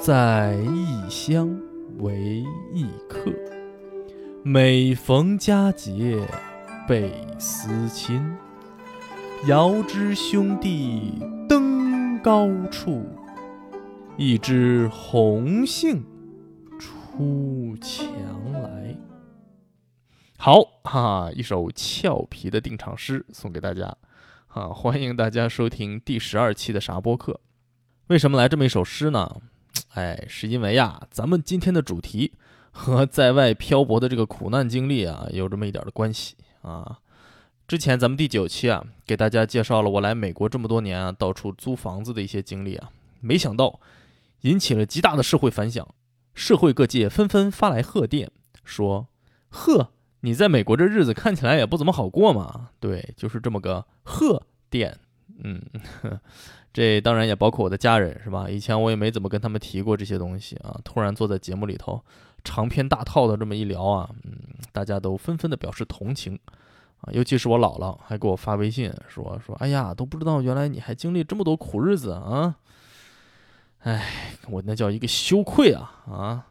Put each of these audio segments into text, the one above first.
在异乡为异客，每逢佳节倍思亲。遥知兄弟登高处，一枝红杏出墙来。好哈，一首俏皮的定场诗送给大家，哈，欢迎大家收听第十二期的啥播客。为什么来这么一首诗呢？哎，是因为呀，咱们今天的主题和在外漂泊的这个苦难经历啊，有这么一点的关系啊。之前咱们第九期啊，给大家介绍了我来美国这么多年啊，到处租房子的一些经历啊，没想到引起了极大的社会反响，社会各界纷纷发来贺电，说：“呵，你在美国这日子看起来也不怎么好过嘛。”对，就是这么个贺电，嗯。这当然也包括我的家人，是吧？以前我也没怎么跟他们提过这些东西啊。突然坐在节目里头，长篇大套的这么一聊啊，嗯，大家都纷纷的表示同情啊。尤其是我姥姥还给我发微信说说，哎呀，都不知道原来你还经历这么多苦日子啊！哎，我那叫一个羞愧啊啊！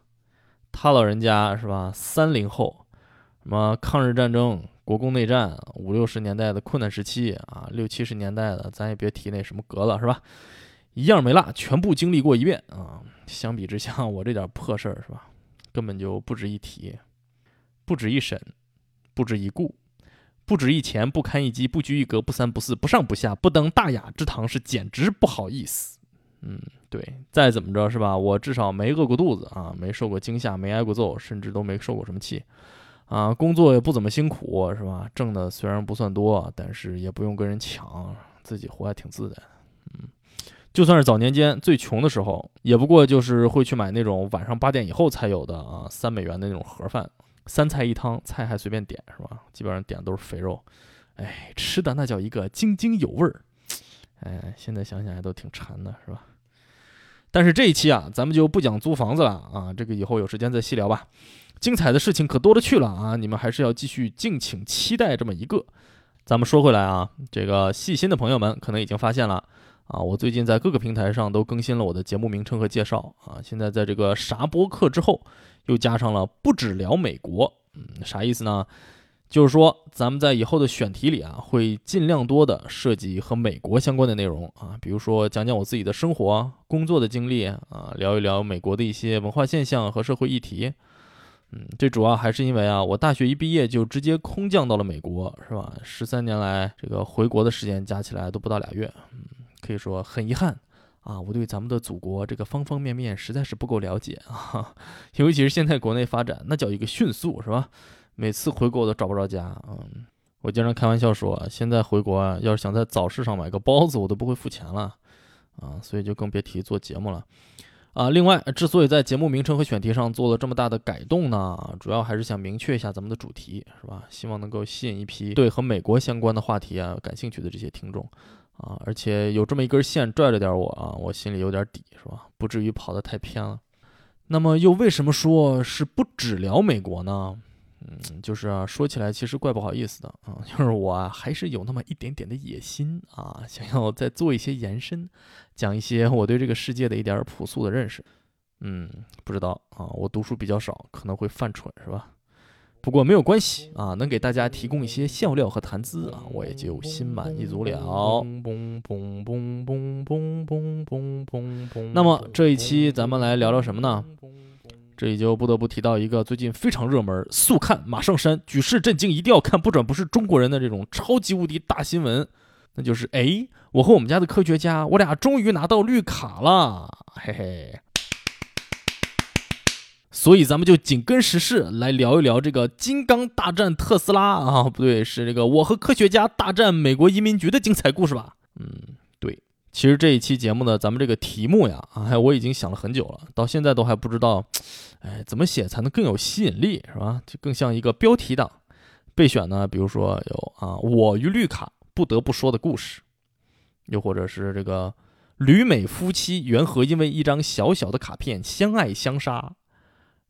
他老人家是吧？三零后，什么抗日战争？国共内战五六十年代的困难时期啊，六七十年代的咱也别提那什么革了，是吧？一样没落，全部经历过一遍啊。相比之下，我这点破事儿是吧，根本就不值一提，不值一审，不值一顾，不值一钱，不堪一击，不拘一格，不三不四，不上不下，不登大雅之堂，是简直不好意思。嗯，对，再怎么着是吧，我至少没饿过肚子啊，没受过惊吓，没挨过揍，甚至都没受过什么气。啊，工作也不怎么辛苦，是吧？挣的虽然不算多，但是也不用跟人抢，自己活还挺自在。嗯，就算是早年间最穷的时候，也不过就是会去买那种晚上八点以后才有的啊，三美元的那种盒饭，三菜一汤，菜还随便点，是吧？基本上点的都是肥肉，哎，吃的那叫一个津津有味儿。哎，现在想想还都挺馋的，是吧？但是这一期啊，咱们就不讲租房子了啊，这个以后有时间再细聊吧。精彩的事情可多了去了啊！你们还是要继续敬请期待这么一个。咱们说回来啊，这个细心的朋友们可能已经发现了啊，我最近在各个平台上都更新了我的节目名称和介绍啊。现在在这个啥播客之后，又加上了不只聊美国，嗯，啥意思呢？就是说咱们在以后的选题里啊，会尽量多的涉及和美国相关的内容啊，比如说讲讲我自己的生活、工作的经历啊，聊一聊美国的一些文化现象和社会议题。嗯，最主要还是因为啊，我大学一毕业就直接空降到了美国，是吧？十三年来，这个回国的时间加起来都不到俩月，嗯，可以说很遗憾啊，我对咱们的祖国这个方方面面实在是不够了解啊，尤其是现在国内发展那叫一个迅速，是吧？每次回国都找不着家，嗯，我经常开玩笑说，现在回国啊，要是想在早市上买个包子，我都不会付钱了，啊，所以就更别提做节目了。啊，另外，之所以在节目名称和选题上做了这么大的改动呢，主要还是想明确一下咱们的主题，是吧？希望能够吸引一批对和美国相关的话题啊感兴趣的这些听众，啊，而且有这么一根线拽着点我啊，我心里有点底，是吧？不至于跑得太偏了。那么，又为什么说是不只聊美国呢？嗯，就是啊，说起来其实怪不好意思的啊，就是我还是有那么一点点的野心啊，想要再做一些延伸，讲一些我对这个世界的一点朴素的认识。嗯，不知道啊，我读书比较少，可能会犯蠢是吧？不过没有关系啊，能给大家提供一些笑料和谈资啊，我也就心满意足了。那么这一期咱们来聊聊什么呢？这里就不得不提到一个最近非常热门、速看马上删、举世震惊、一定要看不转不是中国人的这种超级无敌大新闻，那就是哎，我和我们家的科学家，我俩终于拿到绿卡了，嘿嘿。所以咱们就紧跟时事来聊一聊这个金刚大战特斯拉啊，不对，是这个我和科学家大战美国移民局的精彩故事吧？嗯，其实这一期节目呢，咱们这个题目呀，哎，我已经想了很久了，到现在都还不知道，哎，怎么写才能更有吸引力，是吧？就更像一个标题党。备选呢，比如说有啊，我与绿卡不得不说的故事，又或者是这个旅美夫妻缘何因为一张小小的卡片相爱相杀。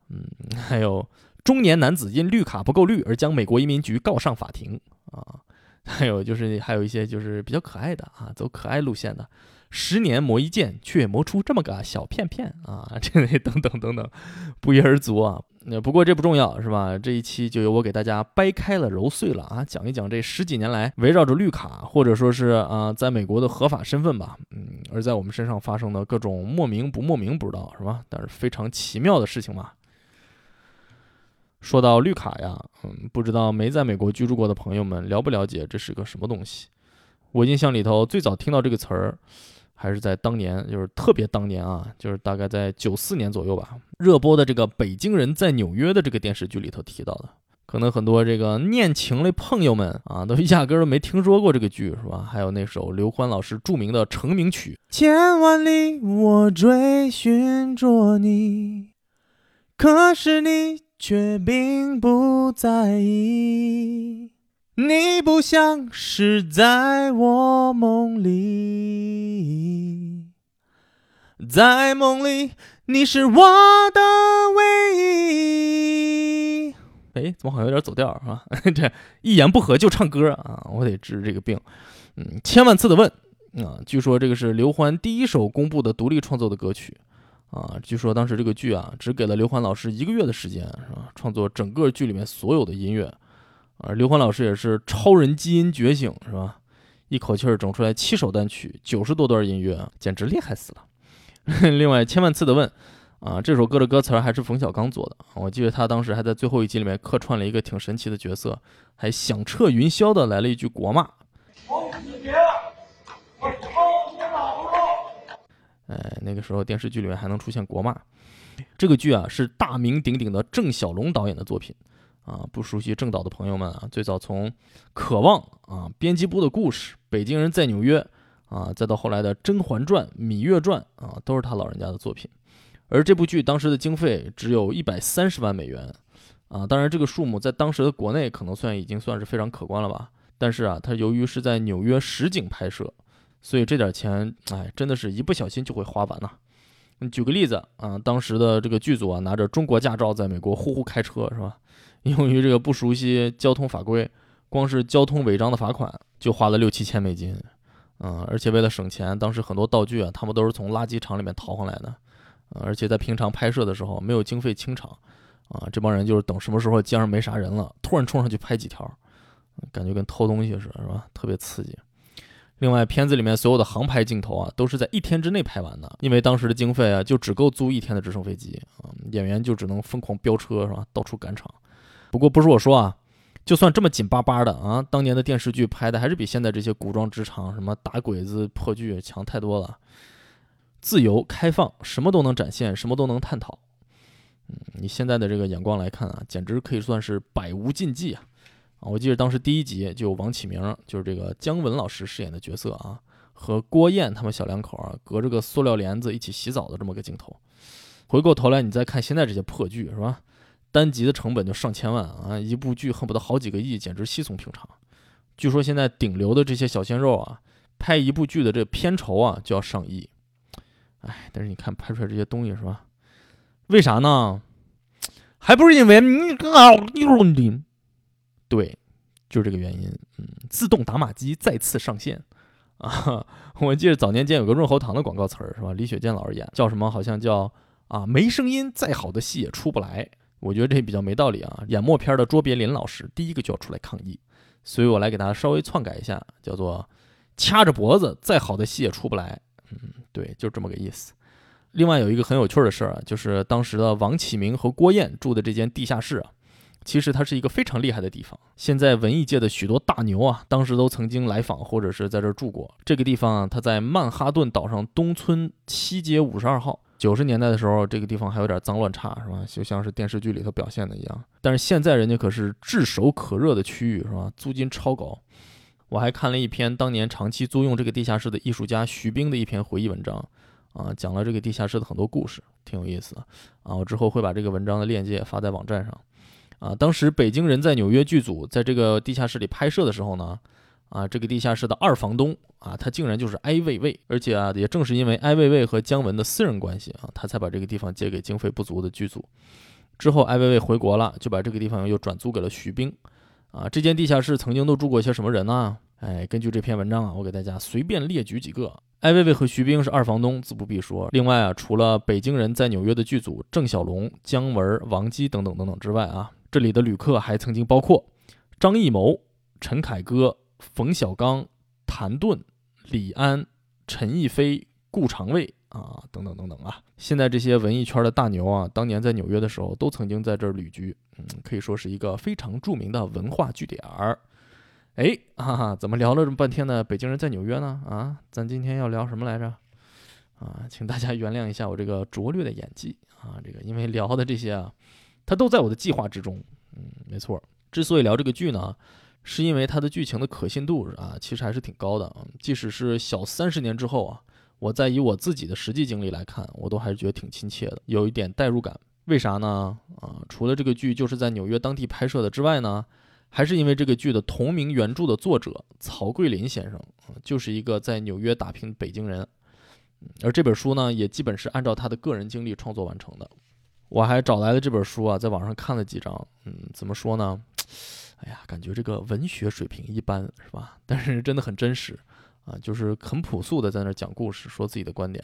嗯，还有中年男子因绿卡不够绿而将美国移民局告上法庭啊，还有就是还有一些就是比较可爱的啊，走可爱路线的，十年磨一剑却磨出这么个小片片啊，这等等等等，不一而足啊。那不过这不重要是吧？这一期就由我给大家掰开了揉碎了啊，讲一讲这十几年来围绕着绿卡或者说是啊，在美国的合法身份吧，嗯，而在我们身上发生的各种莫名不莫名不知道是吧？但是非常奇妙的事情嘛。说到绿卡呀，嗯，不知道没在美国居住过的朋友们了不了解这是个什么东西？我印象里头最早听到这个词儿，还是在当年，就是特别当年啊，就是大概在九四年左右吧，热播的这个《北京人在纽约》的这个电视剧里头提到的。可能很多这个念情的朋友们啊，都压根儿都没听说过这个剧，是吧？还有那首刘欢老师著名的成名曲《千万里我追寻着你》，可是你。却并不在意，你不像是在我梦里，在梦里你是我的唯一。哎，怎么好像有点走调啊？这一言不合就唱歌啊！我得治这个病。嗯，千万次的问啊，据说这个是刘欢第一首公布的独立创作的歌曲。啊，据说当时这个剧啊，只给了刘欢老师一个月的时间，是吧？创作整个剧里面所有的音乐，而刘欢老师也是超人基因觉醒，是吧？一口气儿整出来七首单曲，九十多段音乐，简直厉害死了。另外，千万次的问，啊，这首歌的歌词还是冯小刚做的，我记得他当时还在最后一集里面客串了一个挺神奇的角色，还响彻云霄的来了一句国骂。哎，那个时候电视剧里面还能出现国骂。这个剧啊是大名鼎鼎的郑晓龙导演的作品啊。不熟悉郑导的朋友们啊，最早从《渴望》啊、编辑部的故事、北京人在纽约啊，再到后来的《甄嬛传》《芈月传》啊，都是他老人家的作品。而这部剧当时的经费只有一百三十万美元啊，当然这个数目在当时的国内可能算已经算是非常可观了吧。但是啊，它由于是在纽约实景拍摄。所以这点钱，哎，真的是一不小心就会花完呐。你举个例子啊，当时的这个剧组啊，拿着中国驾照在美国呼呼开车，是吧？由于这个不熟悉交通法规，光是交通违章的罚款就花了六七千美金。嗯，而且为了省钱，当时很多道具啊，他们都是从垃圾场里面淘回来的。而且在平常拍摄的时候没有经费清场，啊，这帮人就是等什么时候街上没啥人了，突然冲上去拍几条，感觉跟偷东西似的，是吧？特别刺激。另外，片子里面所有的航拍镜头啊，都是在一天之内拍完的，因为当时的经费啊，就只够租一天的直升飞机啊，演员就只能疯狂飙车，是吧？到处赶场。不过不是我说啊，就算这么紧巴巴的啊，当年的电视剧拍的还是比现在这些古装职场、什么打鬼子破剧强太多了。自由开放，什么都能展现，什么都能探讨。嗯，你现在的这个眼光来看啊，简直可以算是百无禁忌啊。啊，我记得当时第一集就有王启明，就是这个姜文老师饰演的角色啊，和郭燕他们小两口啊，隔着个塑料帘子一起洗澡的这么个镜头。回过头来，你再看现在这些破剧，是吧？单集的成本就上千万啊，一部剧恨不得好几个亿，简直稀松平常。据说现在顶流的这些小鲜肉啊，拍一部剧的这片酬啊就要上亿。哎，但是你看拍出来这些东西是吧？为啥呢？还不是因为你啊，你。对，就是这个原因。嗯，自动打码机再次上线啊！我记得早年间有个润喉糖的广告词儿，是吧？李雪健老师演，叫什么？好像叫啊，没声音，再好的戏也出不来。我觉得这比较没道理啊。演默片的卓别林老师第一个就要出来抗议，所以我来给大家稍微篡改一下，叫做掐着脖子，再好的戏也出不来。嗯，对，就这么个意思。另外有一个很有趣的事儿啊，就是当时的王启明和郭燕住的这间地下室啊。其实它是一个非常厉害的地方。现在文艺界的许多大牛啊，当时都曾经来访或者是在这儿住过。这个地方啊，它在曼哈顿岛上东村七街五十二号。九十年代的时候，这个地方还有点脏乱差，是吧？就像是电视剧里头表现的一样。但是现在人家可是炙手可热的区域，是吧？租金超高。我还看了一篇当年长期租用这个地下室的艺术家徐冰的一篇回忆文章，啊，讲了这个地下室的很多故事，挺有意思的。啊，我之后会把这个文章的链接发在网站上。啊，当时北京人在纽约剧组在这个地下室里拍摄的时候呢，啊，这个地下室的二房东啊，他竟然就是埃卫卫，而且啊，也正是因为埃卫卫和姜文的私人关系啊，他才把这个地方借给经费不足的剧组。之后，埃卫卫回国了，就把这个地方又转租给了徐冰。啊，这间地下室曾经都住过一些什么人呢？哎，根据这篇文章啊，我给大家随便列举几个。艾薇薇和徐冰是二房东，自不必说。另外啊，除了北京人在纽约的剧组郑晓龙、姜文、王姬等等等等之外啊，这里的旅客还曾经包括张艺谋、陈凯歌、冯小刚、谭盾、李安、陈逸飞、顾长卫啊，等等等等啊。现在这些文艺圈的大牛啊，当年在纽约的时候，都曾经在这儿旅居，嗯，可以说是一个非常著名的文化据点儿。哎，哈哈，怎么聊了这么半天呢？北京人在纽约呢？啊，咱今天要聊什么来着？啊，请大家原谅一下我这个拙劣的演技啊，这个因为聊的这些啊，它都在我的计划之中。嗯，没错。之所以聊这个剧呢，是因为它的剧情的可信度啊，其实还是挺高的。即使是小三十年之后啊，我在以我自己的实际经历来看，我都还是觉得挺亲切的，有一点代入感。为啥呢？啊，除了这个剧就是在纽约当地拍摄的之外呢？还是因为这个剧的同名原著的作者曹桂林先生就是一个在纽约打拼的北京人，而这本书呢，也基本是按照他的个人经历创作完成的。我还找来了这本书啊，在网上看了几章，嗯，怎么说呢？哎呀，感觉这个文学水平一般，是吧？但是真的很真实啊，就是很朴素的在那讲故事，说自己的观点。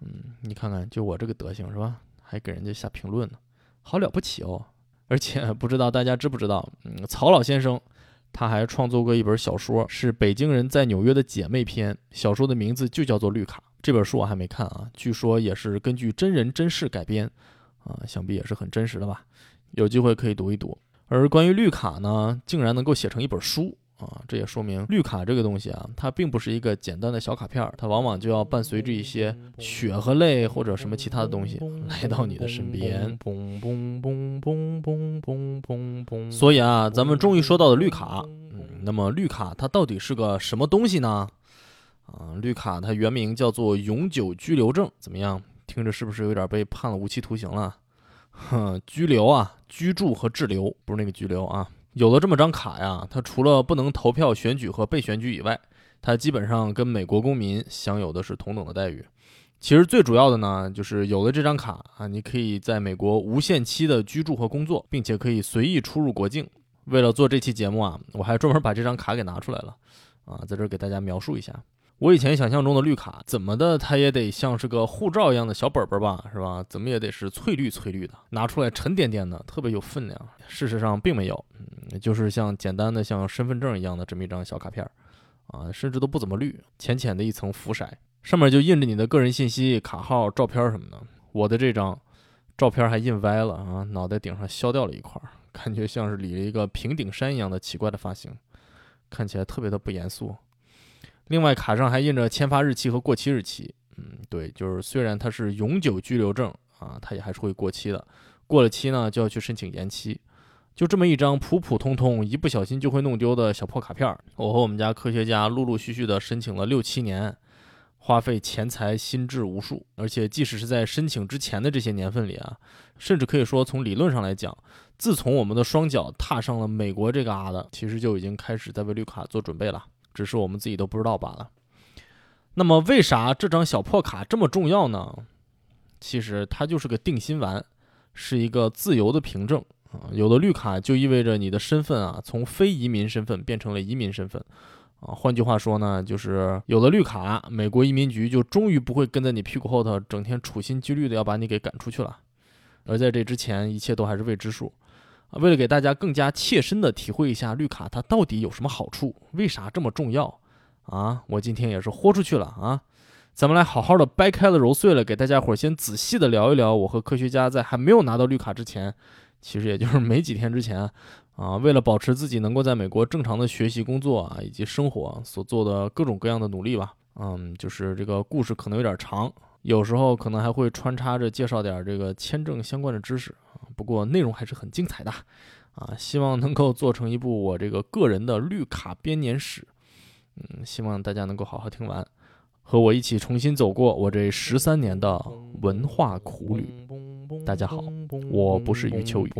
嗯，你看看，就我这个德行，是吧？还给人家下评论呢，好了不起哦。而且不知道大家知不知道，嗯，曹老先生他还创作过一本小说，是《北京人在纽约的姐妹篇》，小说的名字就叫做《绿卡》。这本书我还没看啊，据说也是根据真人真事改编，啊，想必也是很真实的吧？有机会可以读一读。而关于绿卡呢，竟然能够写成一本书。啊，这也说明绿卡这个东西啊，它并不是一个简单的小卡片儿，它往往就要伴随着一些血和泪或者什么其他的东西来到你的身边。所以啊，咱们终于说到了绿卡。嗯，那么绿卡它到底是个什么东西呢？啊，绿卡它原名叫做永久居留证，怎么样？听着是不是有点被判了无期徒刑了？哼，居留啊，居住和滞留，不是那个拘留啊。有了这么张卡呀，它除了不能投票、选举和被选举以外，它基本上跟美国公民享有的是同等的待遇。其实最主要的呢，就是有了这张卡啊，你可以在美国无限期的居住和工作，并且可以随意出入国境。为了做这期节目啊，我还专门把这张卡给拿出来了啊，在这儿给大家描述一下。我以前想象中的绿卡，怎么的，它也得像是个护照一样的小本本吧，是吧？怎么也得是翠绿翠绿的，拿出来沉甸甸的，特别有分量。事实上并没有，嗯，就是像简单的像身份证一样的这么一张小卡片儿，啊，甚至都不怎么绿，浅浅的一层浮色，上面就印着你的个人信息、卡号、照片什么的。我的这张照片还印歪了啊，脑袋顶上削掉了一块，感觉像是理了一个平顶山一样的奇怪的发型，看起来特别的不严肃。另外，卡上还印着签发日期和过期日期。嗯，对，就是虽然它是永久居留证啊，它也还是会过期的。过了期呢，就要去申请延期。就这么一张普普通通、一不小心就会弄丢的小破卡片，我和我们家科学家陆陆续续的申请了六七年，花费钱财心智无数。而且，即使是在申请之前的这些年份里啊，甚至可以说从理论上来讲，自从我们的双脚踏上了美国这个旮瘩，其实就已经开始在为绿卡做准备了。只是我们自己都不知道罢了。那么，为啥这张小破卡这么重要呢？其实它就是个定心丸，是一个自由的凭证啊。有了绿卡，就意味着你的身份啊，从非移民身份变成了移民身份啊。换句话说呢，就是有了绿卡，美国移民局就终于不会跟在你屁股后头，整天处心积虑的要把你给赶出去了。而在这之前，一切都还是未知数。为了给大家更加切身的体会一下绿卡它到底有什么好处，为啥这么重要啊？我今天也是豁出去了啊！咱们来好好的掰开了揉碎了，给大家伙先仔细的聊一聊我和科学家在还没有拿到绿卡之前，其实也就是没几天之前啊，为了保持自己能够在美国正常的学习、工作啊以及生活所做的各种各样的努力吧。嗯，就是这个故事可能有点长，有时候可能还会穿插着介绍点这个签证相关的知识，不过内容还是很精彩的啊，希望能够做成一部我这个个人的绿卡编年史，嗯，希望大家能够好好听完，和我一起重新走过我这十三年的文化苦旅。大家好，我不是余秋雨。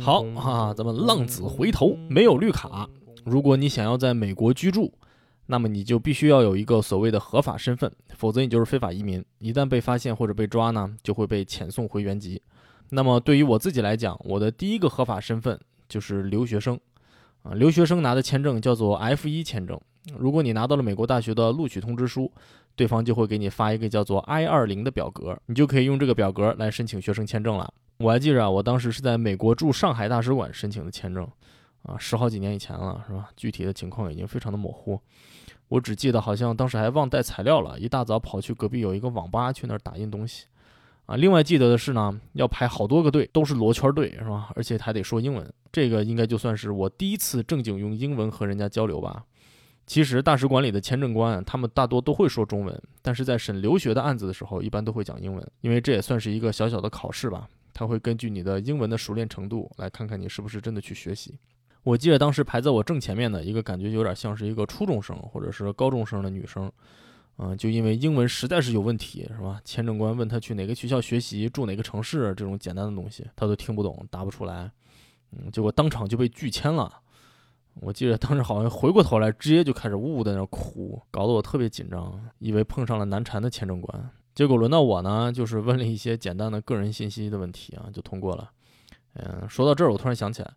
好啊，咱们浪子回头，没有绿卡，如果你想要在美国居住。那么你就必须要有一个所谓的合法身份，否则你就是非法移民。一旦被发现或者被抓呢，就会被遣送回原籍。那么对于我自己来讲，我的第一个合法身份就是留学生，啊，留学生拿的签证叫做 F1 签证。如果你拿到了美国大学的录取通知书，对方就会给你发一个叫做 I-20 的表格，你就可以用这个表格来申请学生签证了。我还记着啊，我当时是在美国驻上海大使馆申请的签证，啊，十好几年以前了，是吧？具体的情况已经非常的模糊。我只记得好像当时还忘带材料了，一大早跑去隔壁有一个网吧去那儿打印东西，啊，另外记得的是呢，要排好多个队，都是罗圈队，是吧？而且还得说英文，这个应该就算是我第一次正经用英文和人家交流吧。其实大使馆里的签证官，他们大多都会说中文，但是在审留学的案子的时候，一般都会讲英文，因为这也算是一个小小的考试吧，他会根据你的英文的熟练程度来看看你是不是真的去学习。我记得当时排在我正前面的一个，感觉有点像是一个初中生或者是高中生的女生，嗯，就因为英文实在是有问题，是吧？签证官问她去哪个学校学习，住哪个城市，这种简单的东西她都听不懂，答不出来，嗯，结果当场就被拒签了。我记得当时好像回过头来，直接就开始呜呜在那哭，搞得我特别紧张，以为碰上了难缠的签证官。结果轮到我呢，就是问了一些简单的个人信息的问题啊，就通过了。嗯，说到这儿，我突然想起来。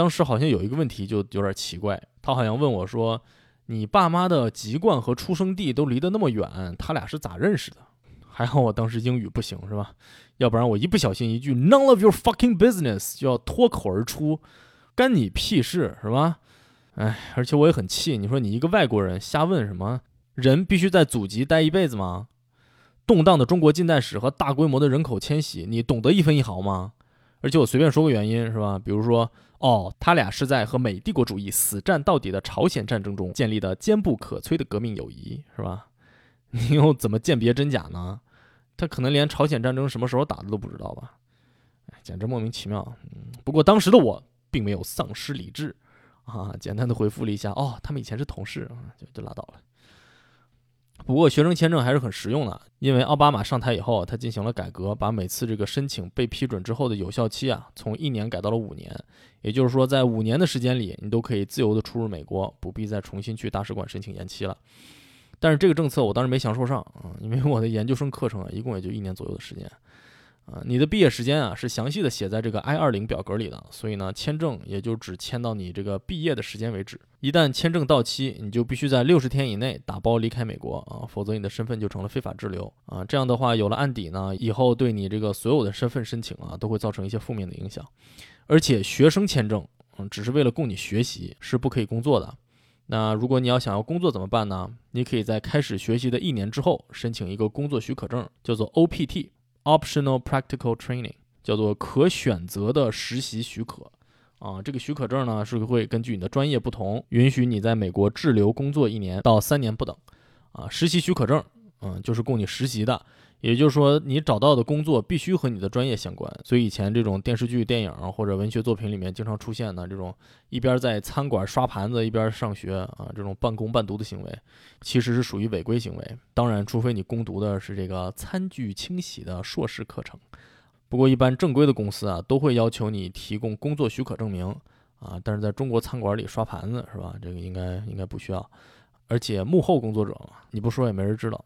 当时好像有一个问题就有点奇怪，他好像问我说：“你爸妈的籍贯和出生地都离得那么远，他俩是咋认识的？” 还好我当时英语不行，是吧？要不然我一不小心一句 “None of your fucking business” 就要脱口而出，干你屁事，是吧？哎，而且我也很气，你说你一个外国人瞎问什么？人必须在祖籍待一辈子吗？动荡的中国近代史和大规模的人口迁徙，你懂得一分一毫吗？而且我随便说个原因，是吧？比如说。哦，他俩是在和美帝国主义死战到底的朝鲜战争中建立的坚不可摧的革命友谊，是吧？你又怎么鉴别真假呢？他可能连朝鲜战争什么时候打的都不知道吧？哎，简直莫名其妙。嗯，不过当时的我并没有丧失理智，啊，简单的回复了一下，哦，他们以前是同事，就就拉倒了。不过学生签证还是很实用的，因为奥巴马上台以后，他进行了改革，把每次这个申请被批准之后的有效期啊，从一年改到了五年。也就是说，在五年的时间里，你都可以自由的出入美国，不必再重新去大使馆申请延期了。但是这个政策我当时没享受上啊，因为我的研究生课程啊，一共也就一年左右的时间。啊，你的毕业时间啊是详细的写在这个 I 二零表格里的，所以呢，签证也就只签到你这个毕业的时间为止。一旦签证到期，你就必须在六十天以内打包离开美国啊，否则你的身份就成了非法滞留啊。这样的话，有了案底呢，以后对你这个所有的身份申请啊，都会造成一些负面的影响。而且学生签证，嗯，只是为了供你学习，是不可以工作的。那如果你要想要工作怎么办呢？你可以在开始学习的一年之后申请一个工作许可证，叫做 OPT。Optional practical training 叫做可选择的实习许可啊，这个许可证呢是会根据你的专业不同，允许你在美国滞留工作一年到三年不等啊。实习许可证，嗯，就是供你实习的。也就是说，你找到的工作必须和你的专业相关。所以以前这种电视剧、电影或者文学作品里面经常出现的这种一边在餐馆刷盘子一边上学啊，这种半工半读的行为，其实是属于违规行为。当然，除非你攻读的是这个餐具清洗的硕士课程。不过，一般正规的公司啊，都会要求你提供工作许可证明啊。但是在中国餐馆里刷盘子是吧？这个应该应该不需要。而且幕后工作者嘛，你不说也没人知道。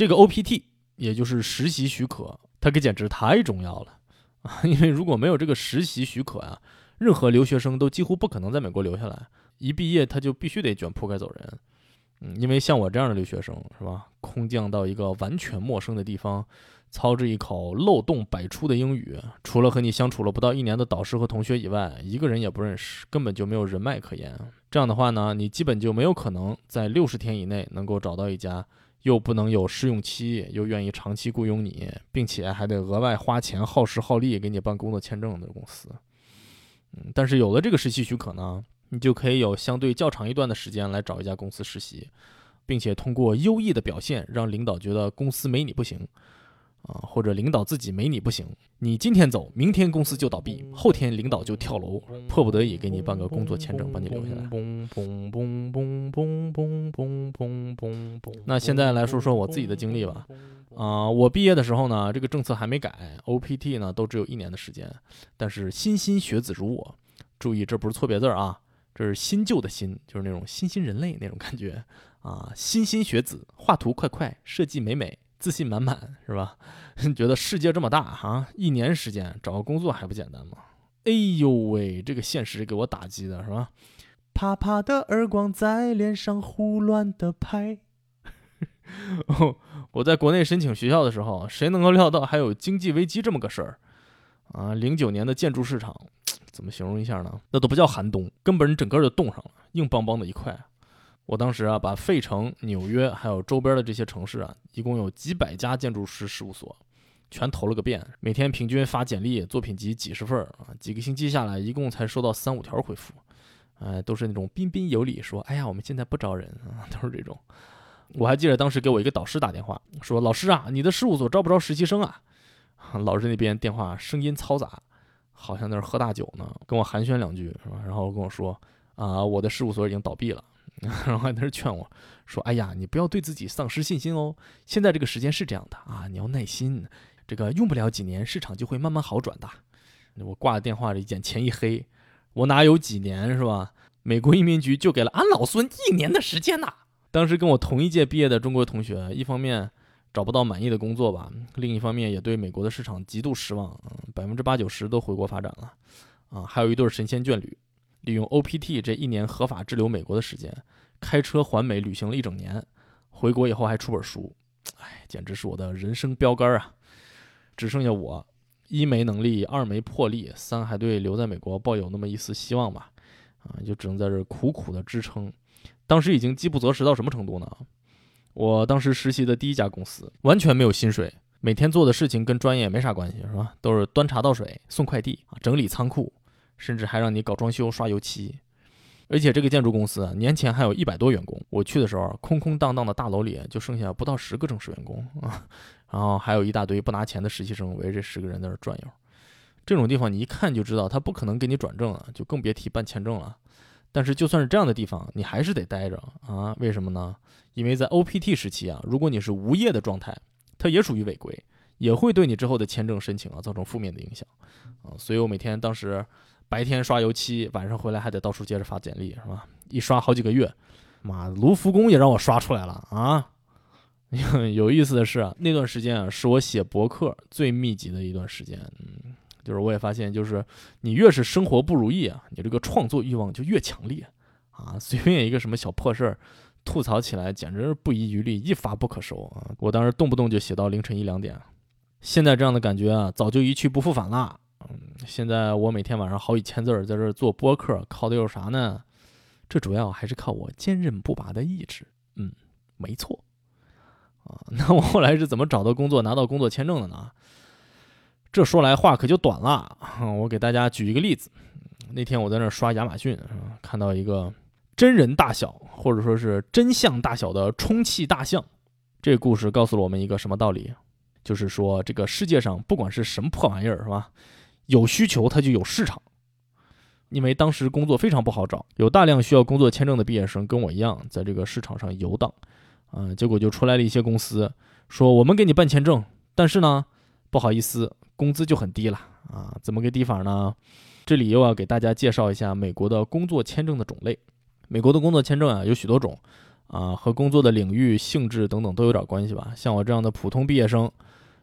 这个 OPT。也就是实习许可，它可简直太重要了啊！因为如果没有这个实习许可呀，任何留学生都几乎不可能在美国留下来。一毕业他就必须得卷铺盖走人。嗯，因为像我这样的留学生是吧，空降到一个完全陌生的地方，操着一口漏洞百出的英语，除了和你相处了不到一年的导师和同学以外，一个人也不认识，根本就没有人脉可言。这样的话呢，你基本就没有可能在六十天以内能够找到一家。又不能有试用期，又愿意长期雇佣你，并且还得额外花钱耗时耗力给你办工作签证的公司，嗯，但是有了这个实习许可呢，你就可以有相对较长一段的时间来找一家公司实习，并且通过优异的表现让领导觉得公司没你不行，啊，或者领导自己没你不行，你今天走，明天公司就倒闭，后天领导就跳楼，迫不得已给你办个工作签证把你留下来。那现在来说说我自己的经历吧，啊，我毕业的时候呢，这个政策还没改，OPT 呢都只有一年的时间，但是新新学子如我，注意这不是错别字啊，这是新旧的新，就是那种新新人类那种感觉啊，新新学子，画图快快，设计美美，自信满满，是吧？觉得世界这么大哈，一年时间找个工作还不简单吗？哎呦喂，这个现实给我打击的是吧？啪啪的耳光在脸上胡乱的拍。哦 我在国内申请学校的时候，谁能够料到还有经济危机这么个事儿啊？零九年的建筑市场怎么形容一下呢？那都不叫寒冬，根本整个就冻上了，硬邦邦的一块。我当时啊，把费城、纽约还有周边的这些城市啊，一共有几百家建筑师事务所，全投了个遍，每天平均发简历，作品集几十份啊，几个星期下来，一共才收到三五条回复。哎，都是那种彬彬有礼，说：“哎呀，我们现在不招人啊。”都是这种。我还记得当时给我一个导师打电话，说：“老师啊，你的事务所招不招实习生啊？” 老师那边电话声音嘈杂，好像在那喝大酒呢，跟我寒暄两句，是吧？然后跟我说：“啊，我的事务所已经倒闭了。” 然后还在那劝我说：“哎呀，你不要对自己丧失信心哦。现在这个时间是这样的啊，你要耐心，这个用不了几年，市场就会慢慢好转的。”我挂了电话，眼前一黑。我哪有几年是吧？美国移民局就给了俺老孙一年的时间呐！当时跟我同一届毕业的中国同学，一方面找不到满意的工作吧，另一方面也对美国的市场极度失望，百分之八九十都回国发展了，啊，还有一对神仙眷侣，利用 OPT 这一年合法滞留美国的时间，开车环美旅行了一整年，回国以后还出本书，哎，简直是我的人生标杆啊！只剩下我。一没能力，二没魄力，三还对留在美国抱有那么一丝希望吧，啊，就只能在这苦苦的支撑。当时已经饥不择食到什么程度呢？我当时实习的第一家公司完全没有薪水，每天做的事情跟专业没啥关系，是吧？都是端茶倒水、送快递、整理仓库，甚至还让你搞装修、刷油漆。而且这个建筑公司年前还有一百多员工，我去的时候，空空荡荡的大楼里就剩下不到十个正式员工啊，然后还有一大堆不拿钱的实习生围着十个人在那转悠。这种地方你一看就知道他不可能给你转正了，就更别提办签证了。但是就算是这样的地方，你还是得待着啊？为什么呢？因为在 OPT 时期啊，如果你是无业的状态，它也属于违规，也会对你之后的签证申请啊造成负面的影响啊。所以我每天当时。白天刷油漆，晚上回来还得到处接着发简历，是吧？一刷好几个月，妈的，卢浮宫也让我刷出来了啊！有意思的是，那段时间啊，是我写博客最密集的一段时间。嗯，就是我也发现，就是你越是生活不如意啊，你这个创作欲望就越强烈啊。随便一个什么小破事儿，吐槽起来简直是不遗余力，一发不可收啊！我当时动不动就写到凌晨一两点。现在这样的感觉啊，早就一去不复返了。嗯，现在我每天晚上好几千字儿在这做播客，靠的又是啥呢？这主要还是靠我坚韧不拔的意志。嗯，没错。啊，那我后来是怎么找到工作、拿到工作签证的呢？这说来话可就短了。我给大家举一个例子。那天我在那刷亚马逊，看到一个真人大小或者说是真相大小的充气大象。这故事告诉了我们一个什么道理？就是说，这个世界上不管是什么破玩意儿，是吧？有需求，它就有市场。因为当时工作非常不好找，有大量需要工作签证的毕业生跟我一样，在这个市场上游荡。啊，结果就出来了一些公司，说我们给你办签证，但是呢，不好意思，工资就很低了。啊，怎么个低法呢？这里又要给大家介绍一下美国的工作签证的种类。美国的工作签证啊，有许多种，啊，和工作的领域、性质等等都有点关系吧。像我这样的普通毕业生。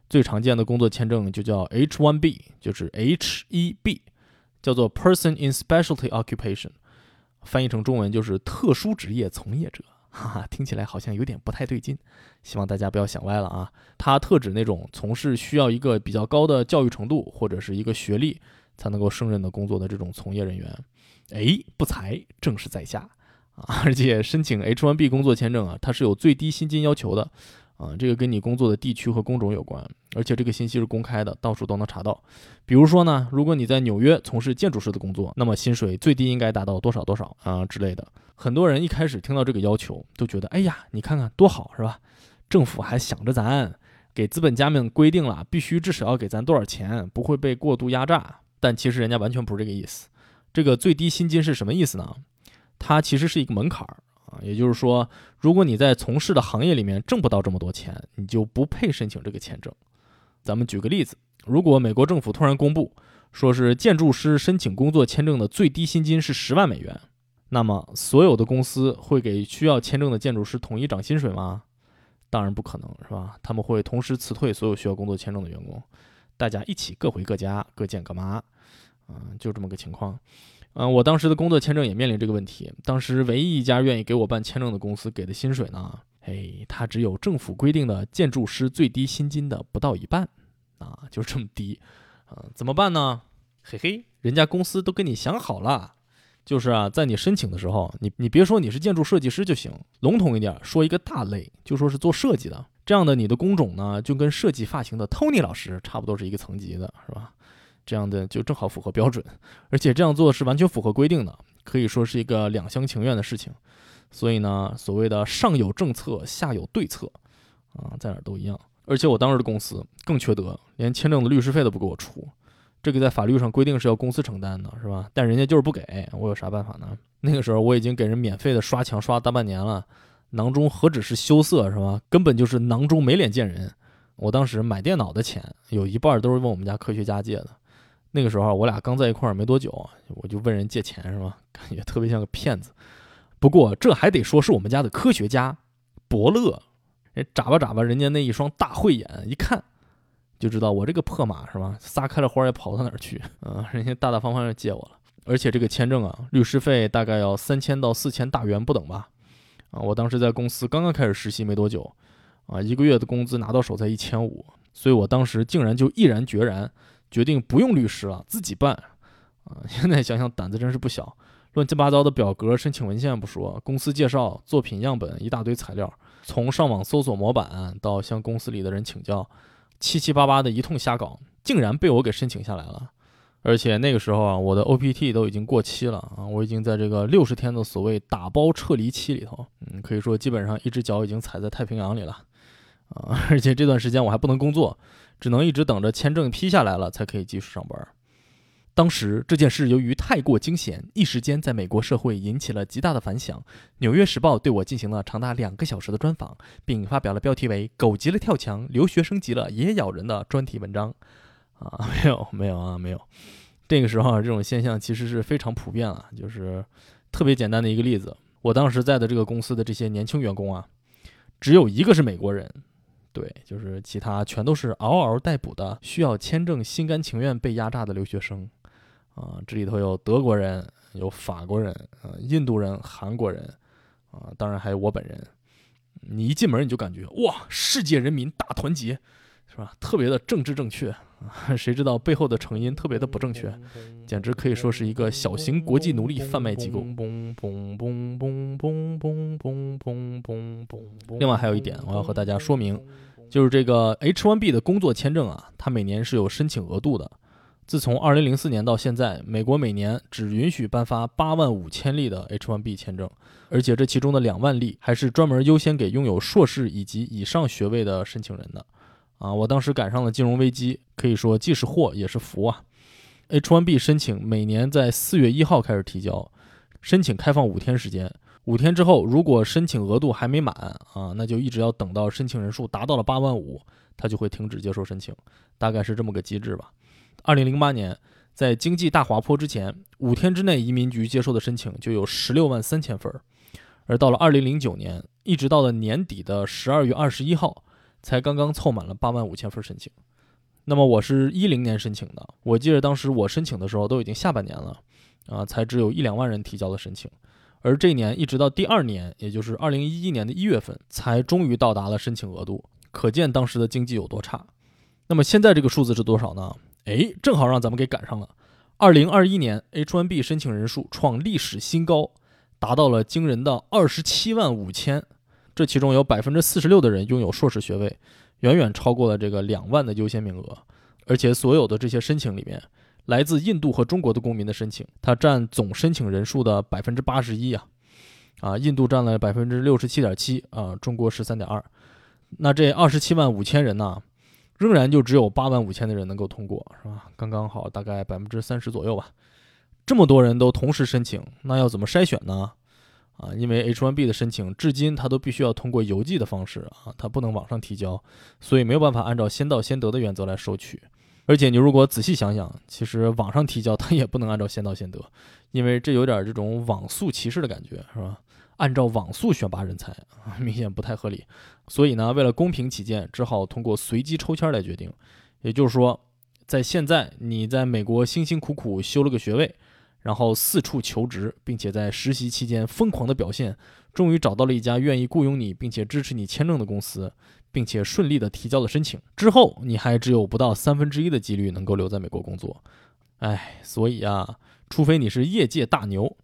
最常见的工作签证就叫 H-1B，就是 H-1B，叫做 Person in Specialty Occupation，翻译成中文就是特殊职业从业者，哈哈，听起来好像有点不太对劲，希望大家不要想歪了啊。它特指那种从事需要一个比较高的教育程度或者是一个学历才能够胜任的工作的这种从业人员。哎，不才，正是在下啊！而且申请 H-1B 工作签证啊，它是有最低薪金要求的。啊，这个跟你工作的地区和工种有关，而且这个信息是公开的，到处都能查到。比如说呢，如果你在纽约从事建筑师的工作，那么薪水最低应该达到多少多少啊之类的。很多人一开始听到这个要求，都觉得哎呀，你看看多好是吧？政府还想着咱，给资本家们规定了必须至少要给咱多少钱，不会被过度压榨。但其实人家完全不是这个意思。这个最低薪金是什么意思呢？它其实是一个门槛儿。啊，也就是说，如果你在从事的行业里面挣不到这么多钱，你就不配申请这个签证。咱们举个例子，如果美国政府突然公布，说是建筑师申请工作签证的最低薪金是十万美元，那么所有的公司会给需要签证的建筑师统一涨薪水吗？当然不可能，是吧？他们会同时辞退所有需要工作签证的员工，大家一起各回各家，各见各妈。嗯，就这么个情况。嗯，我当时的工作签证也面临这个问题。当时唯一一家愿意给我办签证的公司给的薪水呢，哎，它只有政府规定的建筑师最低薪金的不到一半，啊，就这么低。啊，怎么办呢？嘿嘿，人家公司都跟你想好了，就是啊，在你申请的时候，你你别说你是建筑设计师就行，笼统一点说一个大类，就说是做设计的。这样的你的工种呢，就跟设计发型的 Tony 老师差不多是一个层级的，是吧？这样的就正好符合标准，而且这样做是完全符合规定的，可以说是一个两厢情愿的事情。所以呢，所谓的上有政策，下有对策，啊，在哪都一样。而且我当时的公司更缺德，连签证的律师费都不给我出，这个在法律上规定是要公司承担的，是吧？但人家就是不给我，有啥办法呢？那个时候我已经给人免费的刷墙刷大半年了，囊中何止是羞涩，是吧？根本就是囊中没脸见人。我当时买电脑的钱有一半都是问我们家科学家借的。那个时候我俩刚在一块儿没多久，我就问人借钱是吧？感觉特别像个骗子。不过这还得说是我们家的科学家伯乐，人眨巴眨巴人家那一双大慧眼，一看就知道我这个破马是吧？撒开了花也跑到哪儿去？嗯，人家大大方方就借我了。而且这个签证啊，律师费大概要三千到四千大元不等吧？啊，我当时在公司刚刚开始实习没多久，啊，一个月的工资拿到手才一千五，所以我当时竟然就毅然决然。决定不用律师了，自己办，啊！现在想想胆子真是不小，乱七八糟的表格、申请文件不说，公司介绍、作品样本一大堆材料，从上网搜索模板到向公司里的人请教，七七八八的一通瞎搞，竟然被我给申请下来了。而且那个时候啊，我的 OPT 都已经过期了啊，我已经在这个六十天的所谓打包撤离期里头，嗯，可以说基本上一只脚已经踩在太平洋里了，啊！而且这段时间我还不能工作。只能一直等着签证批下来了才可以继续上班。当时这件事由于太过惊险，一时间在美国社会引起了极大的反响。《纽约时报》对我进行了长达两个小时的专访，并发表了标题为“狗急了跳墙，留学生急了也咬人”的专题文章。啊，没有，没有啊，没有。这个时候啊，这种现象其实是非常普遍了。就是特别简单的一个例子，我当时在的这个公司的这些年轻员工啊，只有一个是美国人。对，就是其他全都是嗷嗷待哺的，需要签证、心甘情愿被压榨的留学生，啊，这里头有德国人，有法国人，啊，印度人、韩国人，啊，当然还有我本人。你一进门你就感觉哇，世界人民大团结，是吧？特别的政治正确。谁知道背后的成因特别的不正确，简直可以说是一个小型国际奴隶贩卖机构。另外还有一点，我要和大家说明，就是这个 H-1B 的工作签证啊，它每年是有申请额度的。自从2004年到现在，美国每年只允许颁发8万五千例的 H-1B 签证，而且这其中的2万例还是专门优先给拥有硕士以及以上学位的申请人的。啊，我当时赶上了金融危机，可以说既是祸也是福啊。H1B 申请每年在四月一号开始提交，申请开放五天时间，五天之后如果申请额度还没满啊，那就一直要等到申请人数达到了八万五，他就会停止接受申请，大概是这么个机制吧。二零零八年在经济大滑坡之前，五天之内移民局接受的申请就有十六万三千份儿，而到了二零零九年，一直到了年底的十二月二十一号。才刚刚凑满了八万五千份申请，那么我是一零年申请的，我记得当时我申请的时候都已经下半年了，啊，才只有一两万人提交了申请，而这年一直到第二年，也就是二零一一年的一月份，才终于到达了申请额度，可见当时的经济有多差。那么现在这个数字是多少呢？哎，正好让咱们给赶上了，二零二一年 H1B 申请人数创历史新高，达到了惊人的二十七万五千。这其中有百分之四十六的人拥有硕士学位，远远超过了这个两万的优先名额。而且所有的这些申请里面，来自印度和中国的公民的申请，它占总申请人数的百分之八十一啊，啊，印度占了百分之六十七点七啊，中国十三点二。那这二十七万五千人呢，仍然就只有八万五千的人能够通过，是吧？刚刚好，大概百分之三十左右吧。这么多人都同时申请，那要怎么筛选呢？啊，因为 H1B 的申请至今它都必须要通过邮寄的方式啊，它不能网上提交，所以没有办法按照先到先得的原则来收取。而且你如果仔细想想，其实网上提交它也不能按照先到先得，因为这有点这种网速歧视的感觉，是吧？按照网速选拔人才，明显不太合理。所以呢，为了公平起见，只好通过随机抽签来决定。也就是说，在现在你在美国辛辛苦苦修了个学位，然后四处求职，并且在实习期间疯狂的表现，终于找到了一家愿意雇佣你并且支持你签证的公司。并且顺利的提交了申请之后，你还只有不到三分之一的几率能够留在美国工作。哎，所以啊，除非你是业界大牛，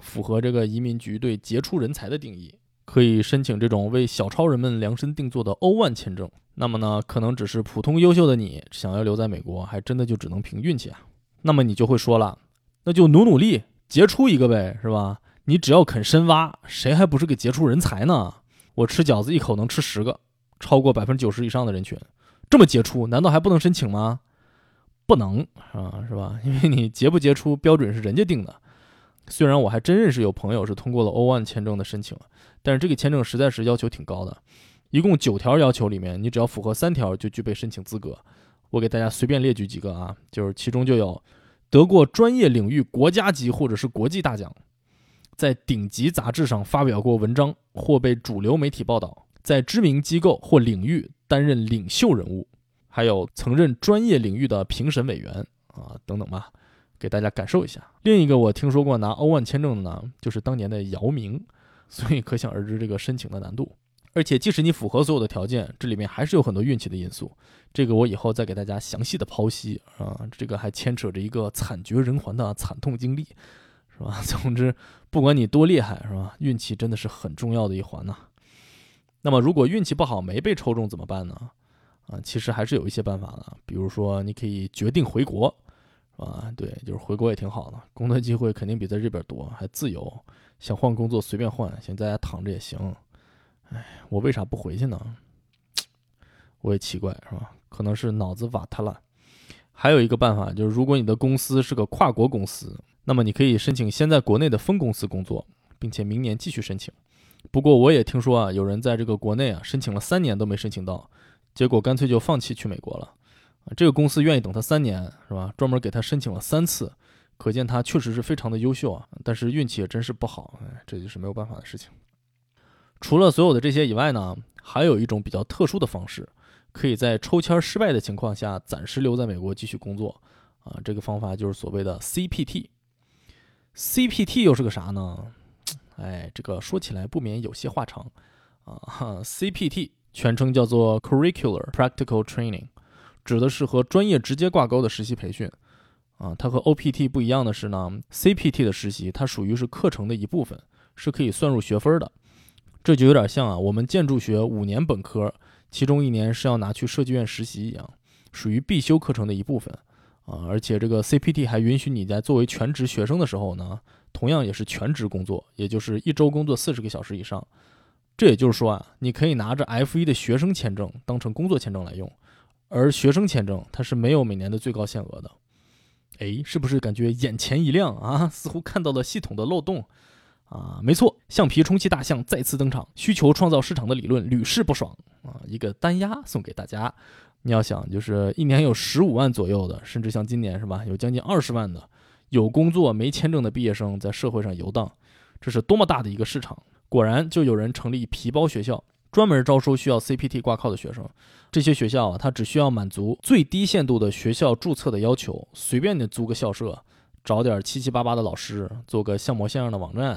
符合这个移民局对杰出人才的定义，可以申请这种为小超人们量身定做的欧万签证。那么呢，可能只是普通优秀的你想要留在美国，还真的就只能凭运气啊。那么你就会说了，那就努努力，杰出一个呗，是吧？你只要肯深挖，谁还不是个杰出人才呢？我吃饺子一口能吃十个。超过百分之九十以上的人群，这么杰出，难道还不能申请吗？不能啊，是吧？因为你杰不杰出标准是人家定的。虽然我还真认识有朋友是通过了 O1 签证的申请，但是这个签证实在是要求挺高的，一共九条要求里面，你只要符合三条就具备申请资格。我给大家随便列举几个啊，就是其中就有得过专业领域国家级或者是国际大奖，在顶级杂志上发表过文章或被主流媒体报道。在知名机构或领域担任领袖人物，还有曾任专业领域的评审委员啊等等吧，给大家感受一下。另一个我听说过拿欧万签证的呢，就是当年的姚明，所以可想而知这个申请的难度。而且即使你符合所有的条件，这里面还是有很多运气的因素。这个我以后再给大家详细的剖析啊，这个还牵扯着一个惨绝人寰的惨痛经历，是吧？总之，不管你多厉害，是吧？运气真的是很重要的一环呐。那么，如果运气不好没被抽中怎么办呢？啊，其实还是有一些办法的。比如说，你可以决定回国，啊，对，就是回国也挺好的，工作机会肯定比在这边多，还自由，想换工作随便换，想在家躺着也行。哎，我为啥不回去呢？我也奇怪，是吧？可能是脑子瓦特了。还有一个办法就是，如果你的公司是个跨国公司，那么你可以申请先在国内的分公司工作，并且明年继续申请。不过我也听说啊，有人在这个国内啊申请了三年都没申请到，结果干脆就放弃去美国了。啊，这个公司愿意等他三年，是吧？专门给他申请了三次，可见他确实是非常的优秀啊。但是运气也真是不好，哎，这就是没有办法的事情。除了所有的这些以外呢，还有一种比较特殊的方式，可以在抽签失败的情况下暂时留在美国继续工作。啊，这个方法就是所谓的 CPT。CPT 又是个啥呢？哎，这个说起来不免有些话长，啊，CPT 全称叫做 Curricular Practical Training，指的是和专业直接挂钩的实习培训，啊，它和 OPT 不一样的是呢，CPT 的实习它属于是课程的一部分，是可以算入学分的，这就有点像啊，我们建筑学五年本科，其中一年是要拿去设计院实习一样，属于必修课程的一部分，啊，而且这个 CPT 还允许你在作为全职学生的时候呢。同样也是全职工作，也就是一周工作四十个小时以上。这也就是说啊，你可以拿着 F1 的学生签证当成工作签证来用，而学生签证它是没有每年的最高限额的。哎，是不是感觉眼前一亮啊？似乎看到了系统的漏洞啊！没错，橡皮充气大象再次登场，需求创造市场的理论屡试不爽啊！一个单压送给大家，你要想就是一年有十五万左右的，甚至像今年是吧，有将近二十万的。有工作没签证的毕业生在社会上游荡，这是多么大的一个市场！果然，就有人成立皮包学校，专门招收需要 CPT 挂靠的学生。这些学校啊，它只需要满足最低限度的学校注册的要求，随便你租个校舍，找点七七八八的老师，做个像模像样的网站，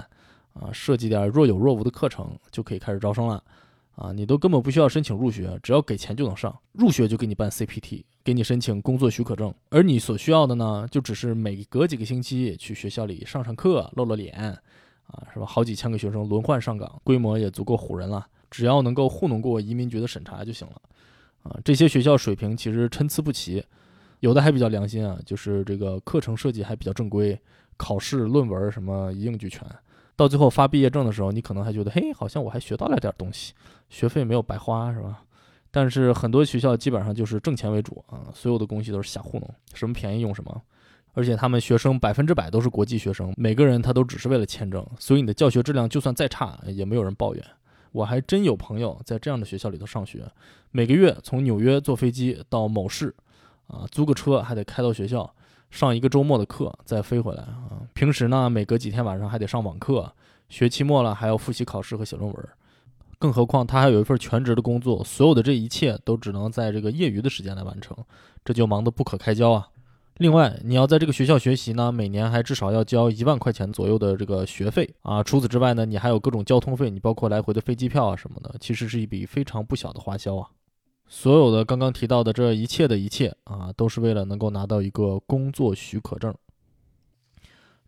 啊，设计点若有若无的课程，就可以开始招生了。啊，你都根本不需要申请入学，只要给钱就能上。入学就给你办 CPT，给你申请工作许可证。而你所需要的呢，就只是每隔几个星期去学校里上上课，露露脸，啊，是吧？好几千个学生轮换上岗，规模也足够唬人了。只要能够糊弄过移民局的审查就行了。啊，这些学校水平其实参差不齐，有的还比较良心啊，就是这个课程设计还比较正规，考试、论文什么一应俱全。到最后发毕业证的时候，你可能还觉得，嘿，好像我还学到了点东西，学费没有白花，是吧？但是很多学校基本上就是挣钱为主啊，所有的东西都是瞎糊弄，什么便宜用什么。而且他们学生百分之百都是国际学生，每个人他都只是为了签证，所以你的教学质量就算再差，也没有人抱怨。我还真有朋友在这样的学校里头上学，每个月从纽约坐飞机到某市，啊，租个车还得开到学校上一个周末的课，再飞回来啊。平时呢，每隔几天晚上还得上网课，学期末了还要复习考试和写论文。更何况他还有一份全职的工作，所有的这一切都只能在这个业余的时间来完成，这就忙得不可开交啊。另外，你要在这个学校学习呢，每年还至少要交一万块钱左右的这个学费啊。除此之外呢，你还有各种交通费，你包括来回的飞机票啊什么的，其实是一笔非常不小的花销啊。所有的刚刚提到的这一切的一切啊，都是为了能够拿到一个工作许可证。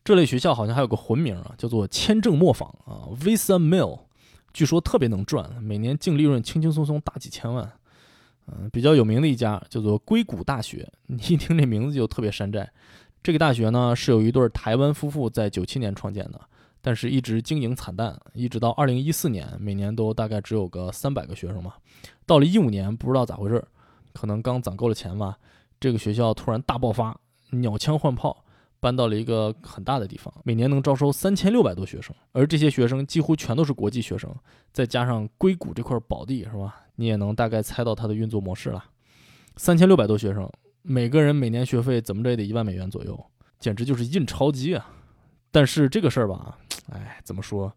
这类学校好像还有个魂名啊，叫做签证磨坊啊，Visa Mill，据说特别能赚，每年净利润轻轻松松大几千万。嗯，比较有名的一家叫做硅谷大学，你 一听这名字就特别山寨。这个大学呢是有一对台湾夫妇在九七年创建的，但是一直经营惨淡，一直到二零一四年，每年都大概只有个三百个学生嘛。到了一五年，不知道咋回事，可能刚攒够了钱吧，这个学校突然大爆发，鸟枪换炮，搬到了一个很大的地方，每年能招收三千六百多学生，而这些学生几乎全都是国际学生，再加上硅谷这块宝地，是吧？你也能大概猜到它的运作模式了。三千六百多学生，每个人每年学费怎么着也得一万美元左右，简直就是印钞机啊！但是这个事儿吧，哎，怎么说，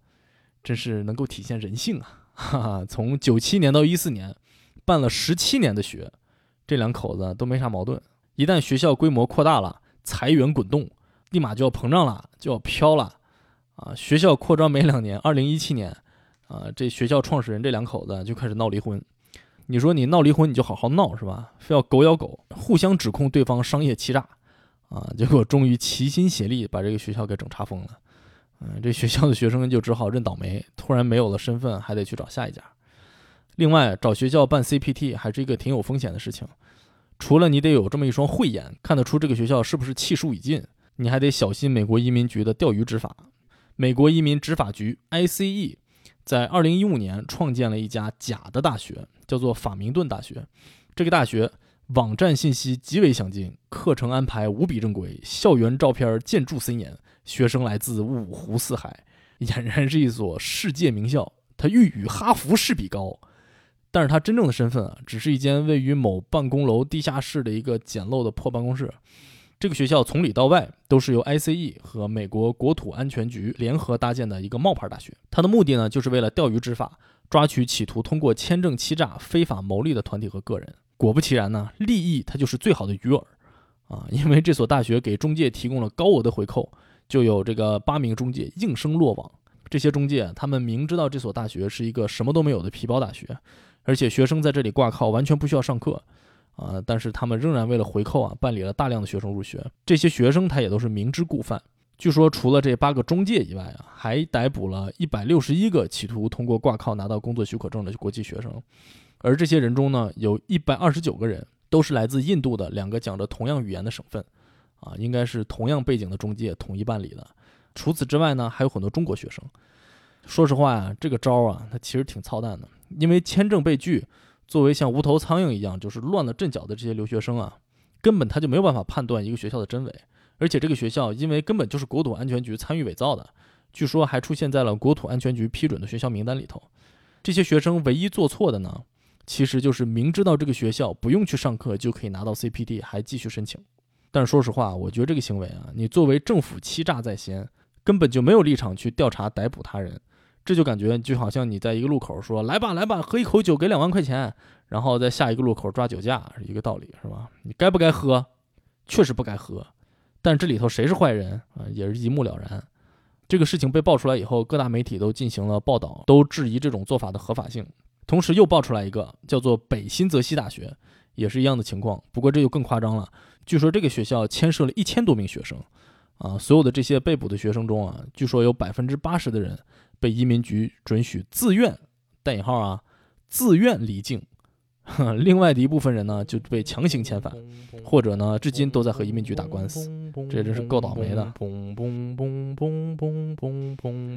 真是能够体现人性啊！哈哈，从九七年到一四年，办了十七年的学，这两口子都没啥矛盾。一旦学校规模扩大了，财源滚动，立马就要膨胀了，就要飘了啊！学校扩张没两年，二零一七年。啊，这学校创始人这两口子就开始闹离婚。你说你闹离婚，你就好好闹是吧？非要狗咬狗，互相指控对方商业欺诈，啊，结果终于齐心协力把这个学校给整查封了。嗯，这学校的学生就只好认倒霉，突然没有了身份，还得去找下一家。另外，找学校办 CPT 还是一个挺有风险的事情。除了你得有这么一双慧眼，看得出这个学校是不是气数已尽，你还得小心美国移民局的钓鱼执法。美国移民执法局 ICE。在二零一五年创建了一家假的大学，叫做法明顿大学。这个大学网站信息极为详尽，课程安排无比正规，校园照片建筑森严，学生来自五湖四海，俨然是一所世界名校。他欲与哈佛试比高，但是他真正的身份啊，只是一间位于某办公楼地下室的一个简陋的破办公室。这个学校从里到外都是由 ICE 和美国国土安全局联合搭建的一个冒牌大学。它的目的呢，就是为了钓鱼执法，抓取企图通过签证欺诈非法牟利的团体和个人。果不其然呢，利益它就是最好的鱼饵啊！因为这所大学给中介提供了高额的回扣，就有这个八名中介应声落网。这些中介他们明知道这所大学是一个什么都没有的皮包大学，而且学生在这里挂靠完全不需要上课。啊！但是他们仍然为了回扣啊，办理了大量的学生入学。这些学生他也都是明知故犯。据说除了这八个中介以外啊，还逮捕了一百六十一个企图通过挂靠拿到工作许可证的国际学生。而这些人中呢，有一百二十九个人都是来自印度的两个讲着同样语言的省份，啊，应该是同样背景的中介统一办理的。除此之外呢，还有很多中国学生。说实话呀，这个招啊，它其实挺操蛋的，因为签证被拒。作为像无头苍蝇一样就是乱了阵脚的这些留学生啊，根本他就没有办法判断一个学校的真伪，而且这个学校因为根本就是国土安全局参与伪造的，据说还出现在了国土安全局批准的学校名单里头。这些学生唯一做错的呢，其实就是明知道这个学校不用去上课就可以拿到 CPD，还继续申请。但说实话，我觉得这个行为啊，你作为政府欺诈在先，根本就没有立场去调查逮捕他人。这就感觉就好像你在一个路口说来吧来吧喝一口酒给两万块钱，然后在下一个路口抓酒驾是一个道理是吧？你该不该喝？确实不该喝，但这里头谁是坏人啊？也是一目了然。这个事情被爆出来以后，各大媒体都进行了报道，都质疑这种做法的合法性。同时又爆出来一个叫做北新泽西大学，也是一样的情况，不过这就更夸张了。据说这个学校牵涉了一千多名学生，啊，所有的这些被捕的学生中啊，据说有百分之八十的人。被移民局准许自愿带引号啊，自愿离境。另外的一部分人呢，就被强行遣返，或者呢，至今都在和移民局打官司，这真是够倒霉的。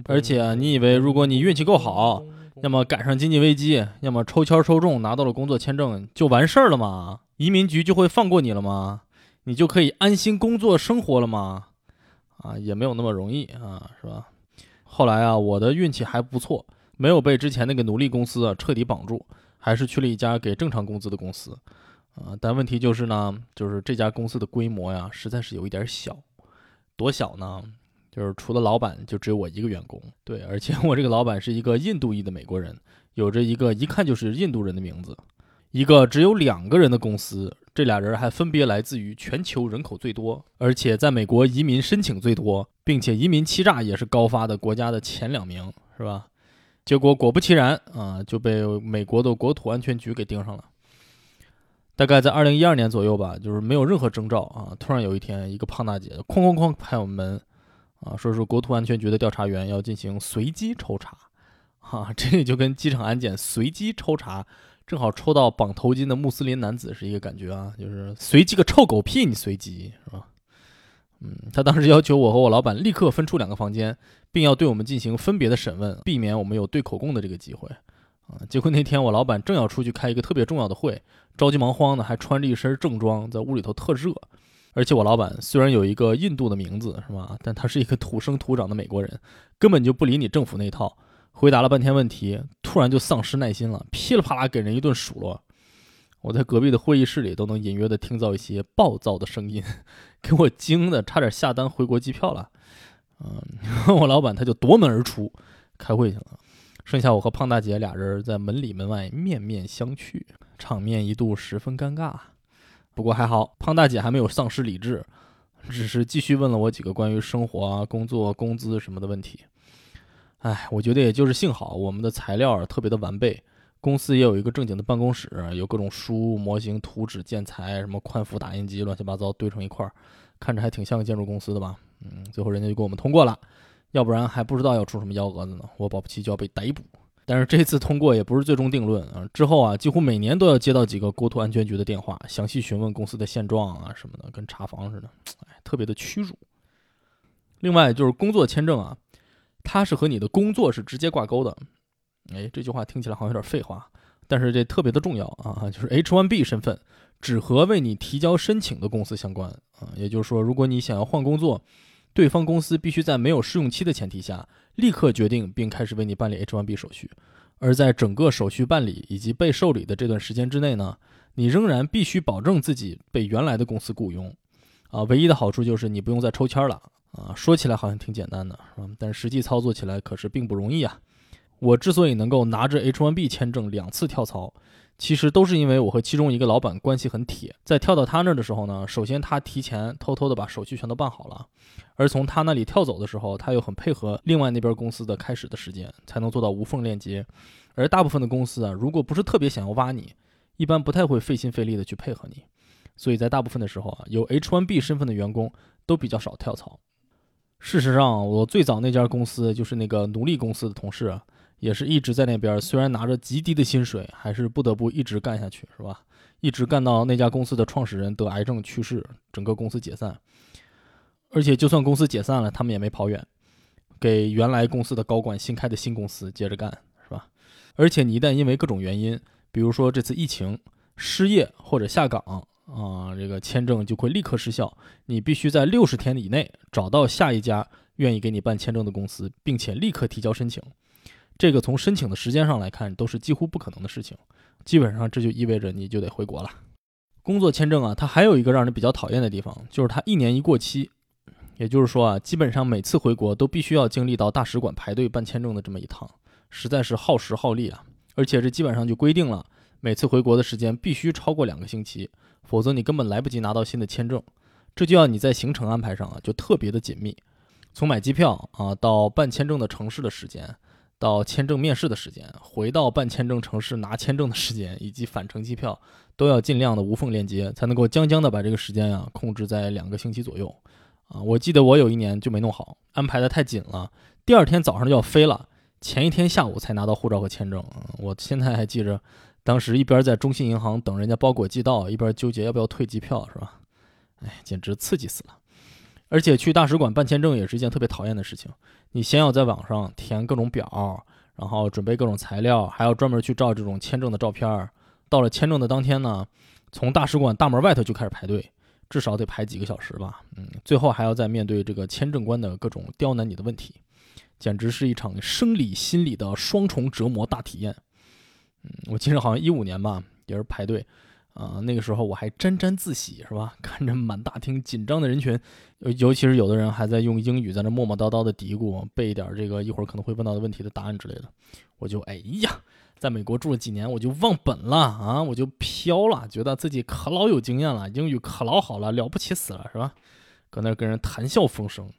而且，你以为如果你运气够好，要么赶上经济危机，要么抽签抽中拿到了工作签证，就完事儿了吗？移民局就会放过你了吗？你就可以安心工作生活了吗？啊，也没有那么容易啊，是吧？后来啊，我的运气还不错，没有被之前那个奴隶公司啊彻底绑住。还是去了一家给正常工资的公司，啊，但问题就是呢，就是这家公司的规模呀，实在是有一点小，多小呢？就是除了老板，就只有我一个员工。对，而且 我这个老板是一个印度裔的美国人，有着一个一看就是印度人的名字。一个只有两个人的公司，这俩人还分别来自于全球人口最多，而且在美国移民申请最多，并且移民欺诈也是高发的国家的前两名，是吧？结果果不其然啊，就被美国的国土安全局给盯上了。大概在二零一二年左右吧，就是没有任何征兆啊，突然有一天，一个胖大姐哐哐哐拍我们门，啊，说是国土安全局的调查员要进行随机抽查，哈，这就跟机场安检随机抽查，正好抽到绑头巾的穆斯林男子是一个感觉啊，就是随机个臭狗屁，你随机是吧？嗯，他当时要求我和我老板立刻分出两个房间。并要对我们进行分别的审问，避免我们有对口供的这个机会，啊！结果那天我老板正要出去开一个特别重要的会，着急忙慌的，还穿着一身正装，在屋里头特热。而且我老板虽然有一个印度的名字，是吧？但他是一个土生土长的美国人，根本就不理你政府那套。回答了半天问题，突然就丧失耐心了，噼里啪啦给人一顿数落。我在隔壁的会议室里都能隐约的听到一些暴躁的声音，给我惊的差点下单回国机票了。嗯，我老板他就夺门而出，开会去了。剩下我和胖大姐俩人在门里门外面面相觑，场面一度十分尴尬。不过还好，胖大姐还没有丧失理智，只是继续问了我几个关于生活啊、工作、工资什么的问题。哎，我觉得也就是幸好我们的材料特别的完备，公司也有一个正经的办公室，有各种书、模型、图纸、建材，什么宽幅打印机，乱七八糟堆成一块儿，看着还挺像个建筑公司的吧。嗯，最后人家就给我们通过了，要不然还不知道要出什么幺蛾子呢。我保不齐就要被逮捕。但是这次通过也不是最终定论啊，之后啊，几乎每年都要接到几个国土安全局的电话，详细询问公司的现状啊什么的，跟查房似的，哎，特别的屈辱。另外就是工作签证啊，它是和你的工作是直接挂钩的。哎，这句话听起来好像有点废话，但是这特别的重要啊，就是 H1B 身份。只和为你提交申请的公司相关啊，也就是说，如果你想要换工作，对方公司必须在没有试用期的前提下，立刻决定并开始为你办理 H1B 手续。而在整个手续办理以及被受理的这段时间之内呢，你仍然必须保证自己被原来的公司雇佣。啊，唯一的好处就是你不用再抽签了啊。说起来好像挺简单的，是吧？但实际操作起来可是并不容易啊。我之所以能够拿着 H1B 签证两次跳槽。其实都是因为我和其中一个老板关系很铁，在跳到他那儿的时候呢，首先他提前偷偷的把手续全都办好了，而从他那里跳走的时候，他又很配合另外那边公司的开始的时间，才能做到无缝链接。而大部分的公司啊，如果不是特别想要挖你，一般不太会费心费力的去配合你，所以在大部分的时候啊，有 H1B 身份的员工都比较少跳槽。事实上，我最早那家公司就是那个奴隶公司的同事。也是一直在那边，虽然拿着极低的薪水，还是不得不一直干下去，是吧？一直干到那家公司的创始人得癌症去世，整个公司解散。而且就算公司解散了，他们也没跑远，给原来公司的高管新开的新公司接着干，是吧？而且你一旦因为各种原因，比如说这次疫情失业或者下岗啊，这个签证就会立刻失效，你必须在六十天以内找到下一家愿意给你办签证的公司，并且立刻提交申请。这个从申请的时间上来看，都是几乎不可能的事情。基本上这就意味着你就得回国了。工作签证啊，它还有一个让人比较讨厌的地方，就是它一年一过期。也就是说啊，基本上每次回国都必须要经历到大使馆排队办签证的这么一趟，实在是耗时耗力啊。而且这基本上就规定了，每次回国的时间必须超过两个星期，否则你根本来不及拿到新的签证。这就要你在行程安排上啊，就特别的紧密，从买机票啊到办签证的城市的时间。到签证面试的时间，回到办签证城市拿签证的时间，以及返程机票，都要尽量的无缝链接，才能够将将的把这个时间呀控制在两个星期左右。啊，我记得我有一年就没弄好，安排的太紧了，第二天早上就要飞了，前一天下午才拿到护照和签证。我现在还记着，当时一边在中信银行等人家包裹寄到，一边纠结要不要退机票，是吧？哎，简直刺激死了！而且去大使馆办签证也是一件特别讨厌的事情。你先要在网上填各种表，然后准备各种材料，还要专门去照这种签证的照片。到了签证的当天呢，从大使馆大门外头就开始排队，至少得排几个小时吧。嗯，最后还要再面对这个签证官的各种刁难你的问题，简直是一场生理心理的双重折磨大体验。嗯，我记得好像一五年吧，也是排队。啊，那个时候我还沾沾自喜，是吧？看着满大厅紧张的人群，尤其是有的人还在用英语在那磨磨叨叨的嘀咕，背一点这个一会儿可能会问到的问题的答案之类的，我就哎呀，在美国住了几年，我就忘本了啊，我就飘了，觉得自己可老有经验了，英语可老好了，了不起死了，是吧？搁那跟人谈笑风生，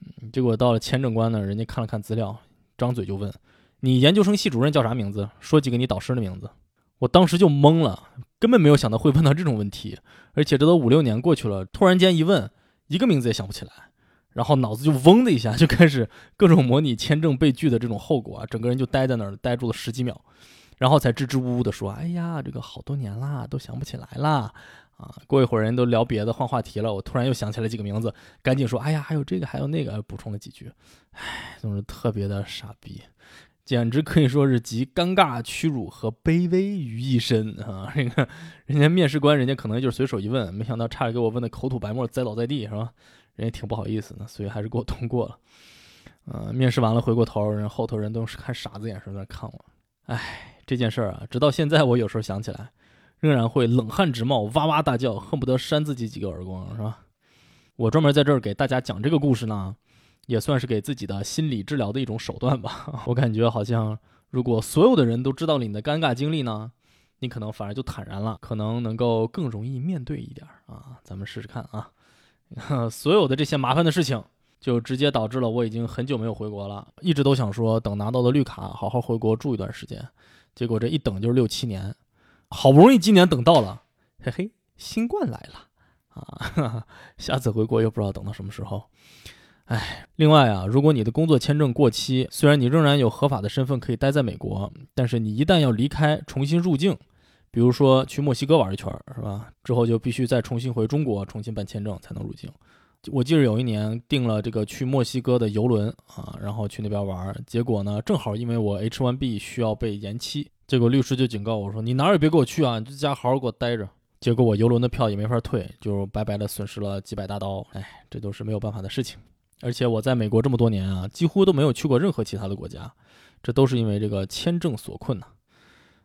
嗯，结果到了签证官那，人家看了看资料，张嘴就问：“你研究生系主任叫啥名字？说几个你导师的名字。”我当时就懵了，根本没有想到会问到这种问题，而且这都五六年过去了，突然间一问，一个名字也想不起来，然后脑子就嗡的一下，就开始各种模拟签证被拒的这种后果啊，整个人就呆在那儿，呆住了十几秒，然后才支支吾吾的说：“哎呀，这个好多年啦，都想不起来啦。”啊，过一会儿人都聊别的，换话题了，我突然又想起来几个名字，赶紧说：“哎呀，还有这个，还有那个。”补充了几句，唉，总是特别的傻逼。简直可以说是集尴尬、屈辱和卑微于一身啊！这个人家面试官，人家可能就是随手一问，没想到差点给我问的口吐白沫、栽倒在地，是吧？人家挺不好意思的，所以还是给我通过了。呃，面试完了，回过头，人后头人都是看傻子眼神在看我。哎，这件事儿啊，直到现在，我有时候想起来，仍然会冷汗直冒、哇哇大叫，恨不得扇自己几个耳光，是吧？我专门在这儿给大家讲这个故事呢。也算是给自己的心理治疗的一种手段吧。我感觉好像，如果所有的人都知道了你的尴尬经历呢，你可能反而就坦然了，可能能够更容易面对一点啊。咱们试试看啊。所有的这些麻烦的事情，就直接导致了我已经很久没有回国了。一直都想说等拿到了绿卡，好好回国住一段时间。结果这一等就是六七年，好不容易今年等到了，嘿嘿，新冠来了啊！下次回国又不知道等到什么时候。哎，另外啊，如果你的工作签证过期，虽然你仍然有合法的身份可以待在美国，但是你一旦要离开，重新入境，比如说去墨西哥玩一圈，是吧？之后就必须再重新回中国，重新办签证才能入境。我记得有一年订了这个去墨西哥的游轮啊，然后去那边玩，结果呢，正好因为我 H1B 需要被延期，结果律师就警告我说：“你哪儿也别给我去啊，你在家好好给我待着。”结果我游轮的票也没法退，就白白的损失了几百大刀。哎，这都是没有办法的事情。而且我在美国这么多年啊，几乎都没有去过任何其他的国家，这都是因为这个签证所困呐。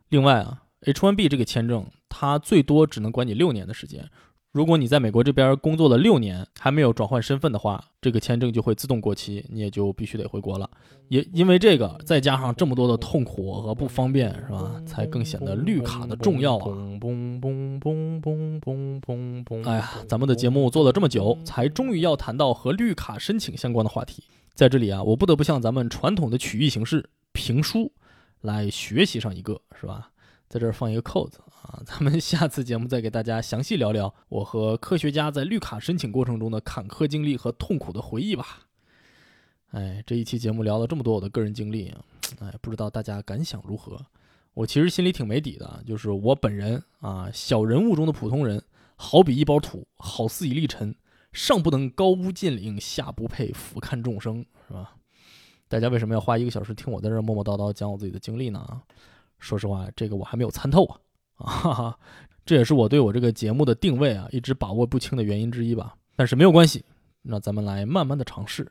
另外啊，H1B 这个签证，它最多只能管你六年的时间。如果你在美国这边工作了六年还没有转换身份的话，这个签证就会自动过期，你也就必须得回国了。也因为这个，再加上这么多的痛苦和不方便，是吧？才更显得绿卡的重要啊！哎呀，咱们的节目做了这么久，才终于要谈到和绿卡申请相关的话题。在这里啊，我不得不向咱们传统的曲艺形式评书来学习上一个，是吧？在这儿放一个扣子啊，咱们下次节目再给大家详细聊聊我和科学家在绿卡申请过程中的坎坷经历和痛苦的回忆吧。哎，这一期节目聊了这么多我的个人经历，哎，不知道大家感想如何？我其实心里挺没底的，就是我本人啊，小人物中的普通人，好比一包土，好似一粒尘，上不能高屋建瓴，下不配俯瞰众生，是吧？大家为什么要花一个小时听我在这儿磨磨叨叨讲我自己的经历呢？说实话，这个我还没有参透啊，啊，这也是我对我这个节目的定位啊一直把握不清的原因之一吧。但是没有关系，那咱们来慢慢的尝试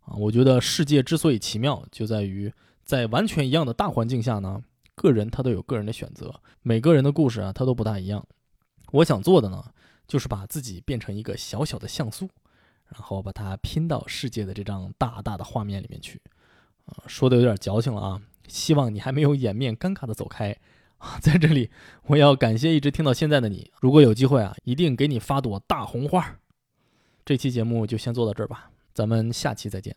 啊。我觉得世界之所以奇妙，就在于在完全一样的大环境下呢，个人他都有个人的选择，每个人的故事啊，他都不大一样。我想做的呢，就是把自己变成一个小小的像素，然后把它拼到世界的这张大大的画面里面去。啊，说的有点矫情了啊。希望你还没有掩面尴尬的走开！在这里，我要感谢一直听到现在的你。如果有机会啊，一定给你发朵大红花。这期节目就先做到这儿吧，咱们下期再见。